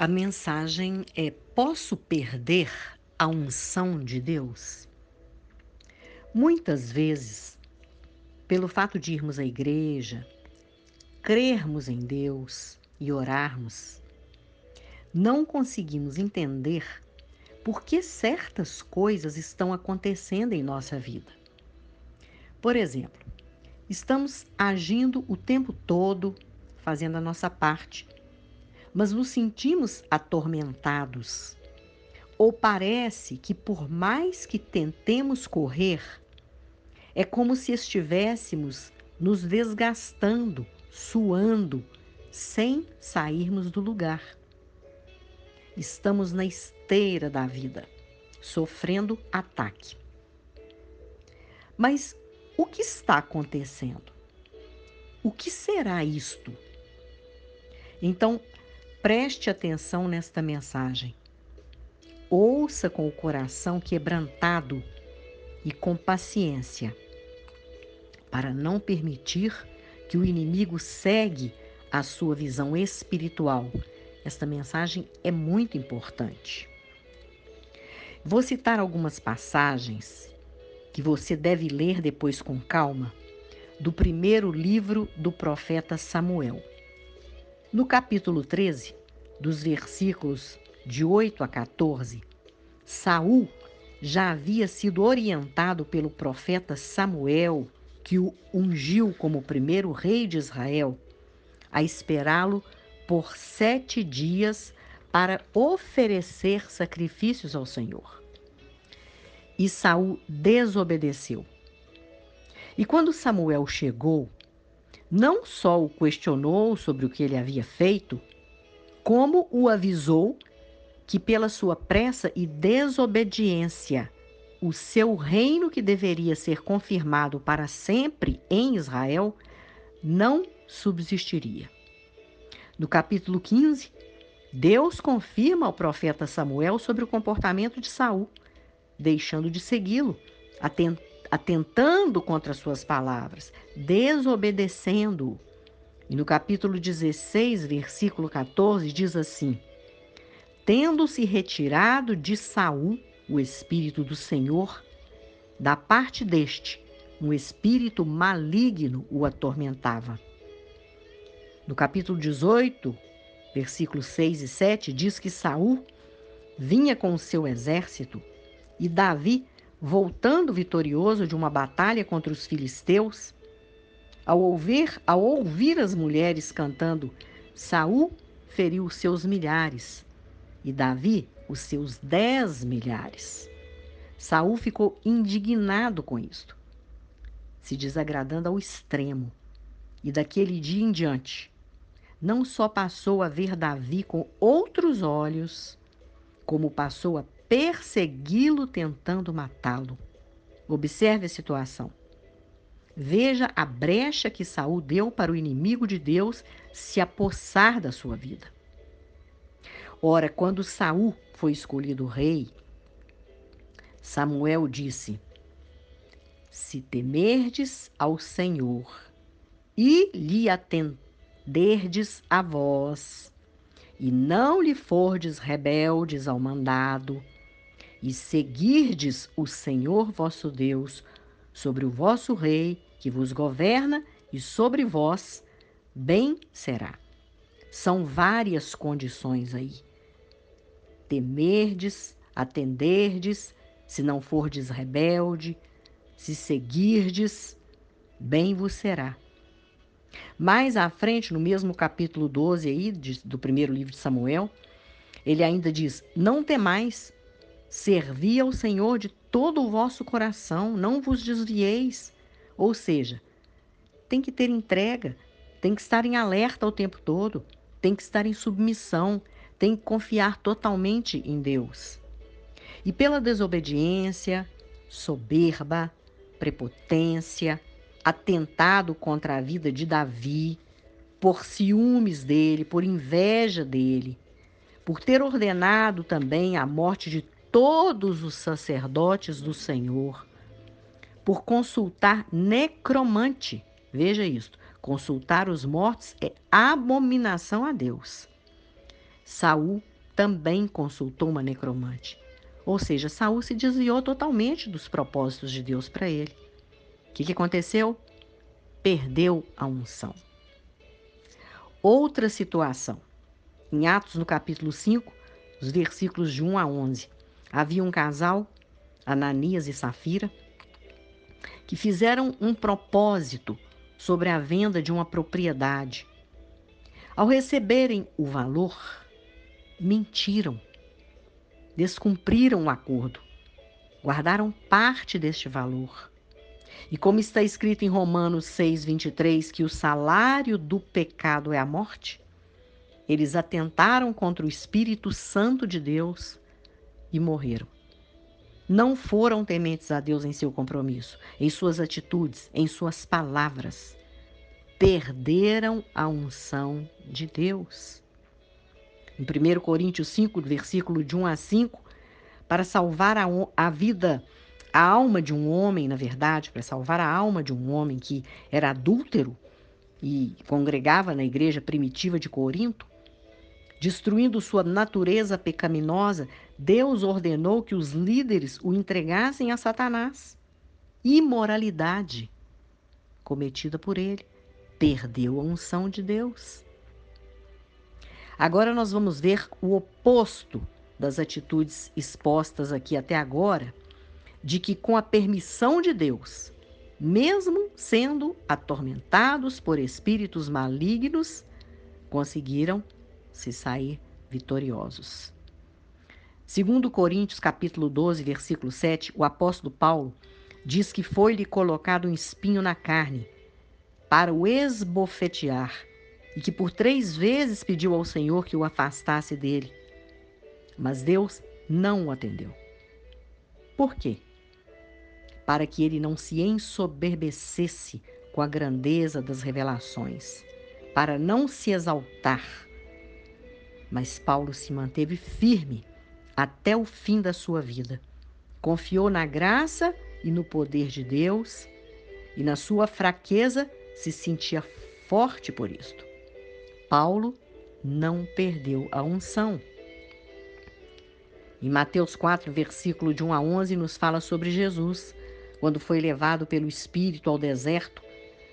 A mensagem é: posso perder a unção de Deus? Muitas vezes, pelo fato de irmos à igreja, crermos em Deus e orarmos, não conseguimos entender por que certas coisas estão acontecendo em nossa vida. Por exemplo, estamos agindo o tempo todo, fazendo a nossa parte mas nos sentimos atormentados. Ou parece que, por mais que tentemos correr, é como se estivéssemos nos desgastando, suando, sem sairmos do lugar. Estamos na esteira da vida, sofrendo ataque. Mas o que está acontecendo? O que será isto? Então, Preste atenção nesta mensagem. Ouça com o coração quebrantado e com paciência, para não permitir que o inimigo segue a sua visão espiritual. Esta mensagem é muito importante. Vou citar algumas passagens que você deve ler depois com calma do primeiro livro do profeta Samuel. No capítulo 13, dos versículos de 8 a 14, Saul já havia sido orientado pelo profeta Samuel, que o ungiu como primeiro rei de Israel, a esperá-lo por sete dias para oferecer sacrifícios ao Senhor. E Saul desobedeceu. E quando Samuel chegou, não só o questionou sobre o que ele havia feito, como o avisou que, pela sua pressa e desobediência, o seu reino, que deveria ser confirmado para sempre em Israel, não subsistiria. No capítulo 15, Deus confirma ao profeta Samuel sobre o comportamento de Saul, deixando de segui-lo, atentando contra suas palavras, desobedecendo-o. E no capítulo 16, versículo 14, diz assim: Tendo-se retirado de Saul o espírito do Senhor, da parte deste, um espírito maligno o atormentava. No capítulo 18, versículos 6 e 7, diz que Saul vinha com o seu exército e Davi voltando vitorioso de uma batalha contra os filisteus, ao ouvir, ao ouvir as mulheres cantando, Saul feriu os seus milhares e Davi os seus dez milhares. Saul ficou indignado com isto, se desagradando ao extremo. E daquele dia em diante, não só passou a ver Davi com outros olhos, como passou a persegui-lo tentando matá-lo. Observe a situação. Veja a brecha que Saul deu para o inimigo de Deus se apossar da sua vida. Ora, quando Saul foi escolhido rei, Samuel disse: Se temerdes ao Senhor e lhe atenderdes a vós, e não lhe fordes rebeldes ao mandado, e seguirdes o Senhor vosso Deus sobre o vosso rei que vos governa e sobre vós, bem será. São várias condições aí. Temerdes, atenderdes, se não fordes rebelde, se seguirdes, bem vos será. Mais à frente, no mesmo capítulo 12 aí, de, do primeiro livro de Samuel, ele ainda diz: Não temais, Servi ao Senhor de todo o vosso coração, não vos desvieis. Ou seja, tem que ter entrega, tem que estar em alerta o tempo todo, tem que estar em submissão, tem que confiar totalmente em Deus. E pela desobediência, soberba, prepotência, atentado contra a vida de Davi, por ciúmes dele, por inveja dele, por ter ordenado também a morte de todos os sacerdotes do Senhor por consultar necromante. Veja isto: consultar os mortos é abominação a Deus. Saul também consultou uma necromante. Ou seja, Saul se desviou totalmente dos propósitos de Deus para ele. O que, que aconteceu? Perdeu a unção. Outra situação. Em Atos, no capítulo 5, os versículos de 1 a 11, havia um casal, Ananias e Safira, que fizeram um propósito sobre a venda de uma propriedade. Ao receberem o valor, mentiram descumpriram o acordo, guardaram parte deste valor. E como está escrito em Romanos 6:23 que o salário do pecado é a morte, eles atentaram contra o Espírito Santo de Deus e morreram. Não foram tementes a Deus em seu compromisso, em suas atitudes, em suas palavras. Perderam a unção de Deus em 1 Coríntios 5, versículo de 1 a 5, para salvar a, a vida, a alma de um homem, na verdade, para salvar a alma de um homem que era adúltero e congregava na igreja primitiva de Corinto, destruindo sua natureza pecaminosa, Deus ordenou que os líderes o entregassem a Satanás. Imoralidade cometida por ele. Perdeu a unção de Deus. Agora nós vamos ver o oposto das atitudes expostas aqui até agora, de que com a permissão de Deus, mesmo sendo atormentados por espíritos malignos, conseguiram se sair vitoriosos. Segundo Coríntios capítulo 12, versículo 7, o apóstolo Paulo diz que foi-lhe colocado um espinho na carne para o esbofetear e que por três vezes pediu ao Senhor que o afastasse dele. Mas Deus não o atendeu. Por quê? Para que ele não se ensoberbecesse com a grandeza das revelações, para não se exaltar. Mas Paulo se manteve firme até o fim da sua vida. Confiou na graça e no poder de Deus, e na sua fraqueza se sentia forte por isto. Paulo não perdeu a unção. Em Mateus 4, versículo de 1 a 11, nos fala sobre Jesus, quando foi levado pelo Espírito ao deserto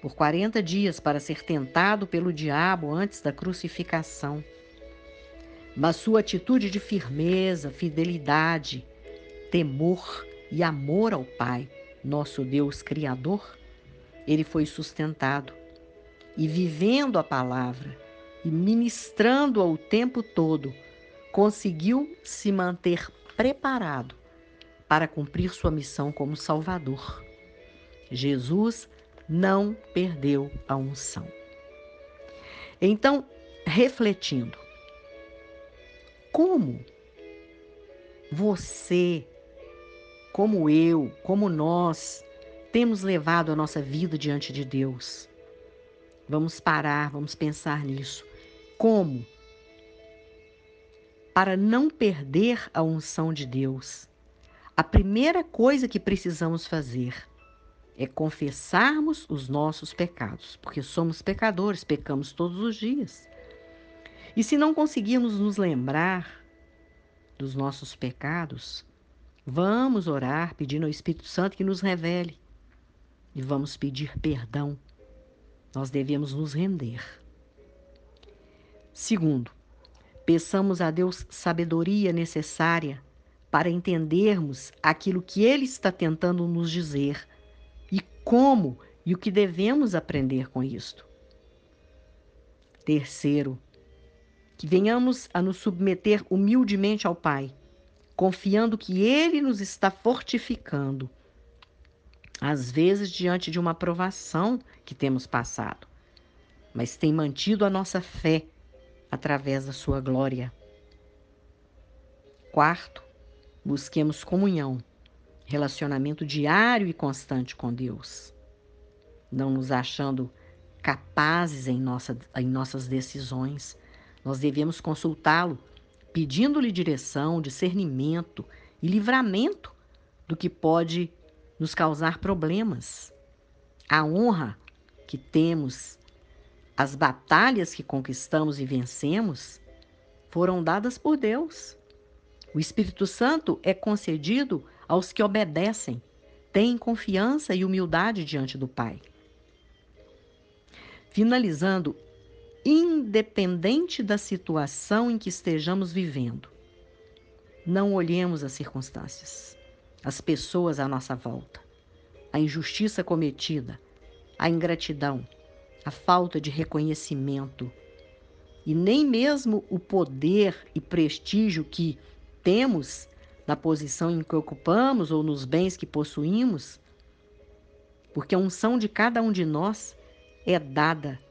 por 40 dias para ser tentado pelo diabo antes da crucificação. Mas sua atitude de firmeza, fidelidade, temor e amor ao Pai, nosso Deus Criador, ele foi sustentado. E vivendo a palavra, e ministrando ao tempo todo, conseguiu se manter preparado para cumprir sua missão como Salvador. Jesus não perdeu a unção. Então, refletindo, como você, como eu, como nós, temos levado a nossa vida diante de Deus? Vamos parar, vamos pensar nisso. Como? Para não perder a unção de Deus, a primeira coisa que precisamos fazer é confessarmos os nossos pecados, porque somos pecadores, pecamos todos os dias. E se não conseguirmos nos lembrar dos nossos pecados, vamos orar pedindo ao Espírito Santo que nos revele e vamos pedir perdão. Nós devemos nos render. Segundo, peçamos a Deus sabedoria necessária para entendermos aquilo que Ele está tentando nos dizer e como e o que devemos aprender com isto. Terceiro, que venhamos a nos submeter humildemente ao Pai, confiando que Ele nos está fortificando, às vezes diante de uma provação que temos passado, mas tem mantido a nossa fé através da sua glória. Quarto, busquemos comunhão, relacionamento diário e constante com Deus. Não nos achando capazes em, nossa, em nossas decisões, nós devemos consultá-lo, pedindo-lhe direção, discernimento e livramento do que pode nos causar problemas. A honra que temos as batalhas que conquistamos e vencemos foram dadas por Deus. O Espírito Santo é concedido aos que obedecem, têm confiança e humildade diante do Pai. Finalizando, independente da situação em que estejamos vivendo, não olhemos as circunstâncias, as pessoas à nossa volta, a injustiça cometida, a ingratidão, a falta de reconhecimento e nem mesmo o poder e prestígio que temos na posição em que ocupamos ou nos bens que possuímos, porque a unção de cada um de nós é dada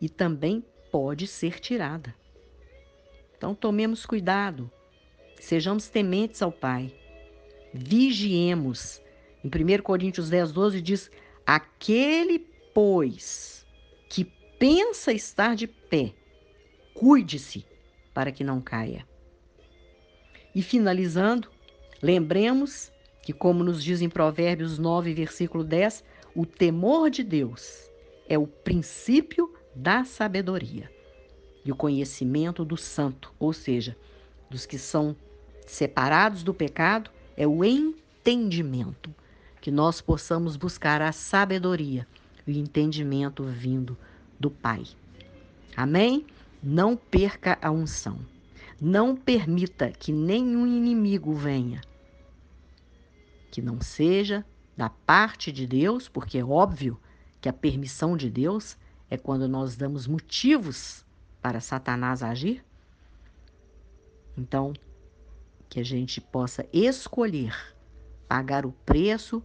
e também pode ser tirada. Então tomemos cuidado, sejamos tementes ao Pai, vigiemos. Em 1 Coríntios 10, 12 diz: Aquele, pois, que pensa estar de pé, cuide-se para que não caia. E finalizando, lembremos que, como nos diz em Provérbios 9, versículo 10, o temor de Deus é o princípio da sabedoria e o conhecimento do santo, ou seja, dos que são separados do pecado, é o entendimento, que nós possamos buscar a sabedoria e o entendimento vindo do Pai. Amém? Não perca a unção. Não permita que nenhum inimigo venha. Que não seja da parte de Deus, porque é óbvio que a permissão de Deus é quando nós damos motivos para Satanás agir. Então, que a gente possa escolher pagar o preço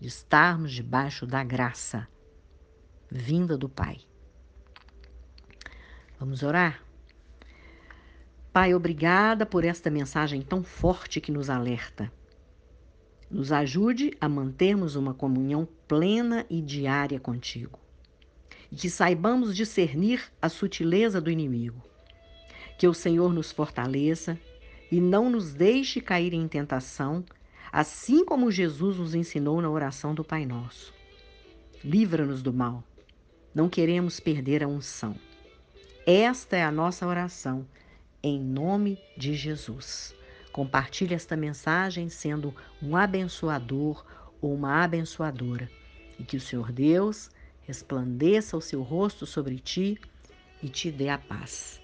de estarmos debaixo da graça vinda do Pai. Vamos orar? Pai, obrigada por esta mensagem tão forte que nos alerta. Nos ajude a mantermos uma comunhão plena e diária contigo. E que saibamos discernir a sutileza do inimigo. Que o Senhor nos fortaleça e não nos deixe cair em tentação, assim como Jesus nos ensinou na oração do Pai Nosso. Livra-nos do mal. Não queremos perder a unção. Esta é a nossa oração, em nome de Jesus. Compartilhe esta mensagem sendo um abençoador ou uma abençoadora. E que o Senhor Deus resplandeça o seu rosto sobre ti e te dê a paz.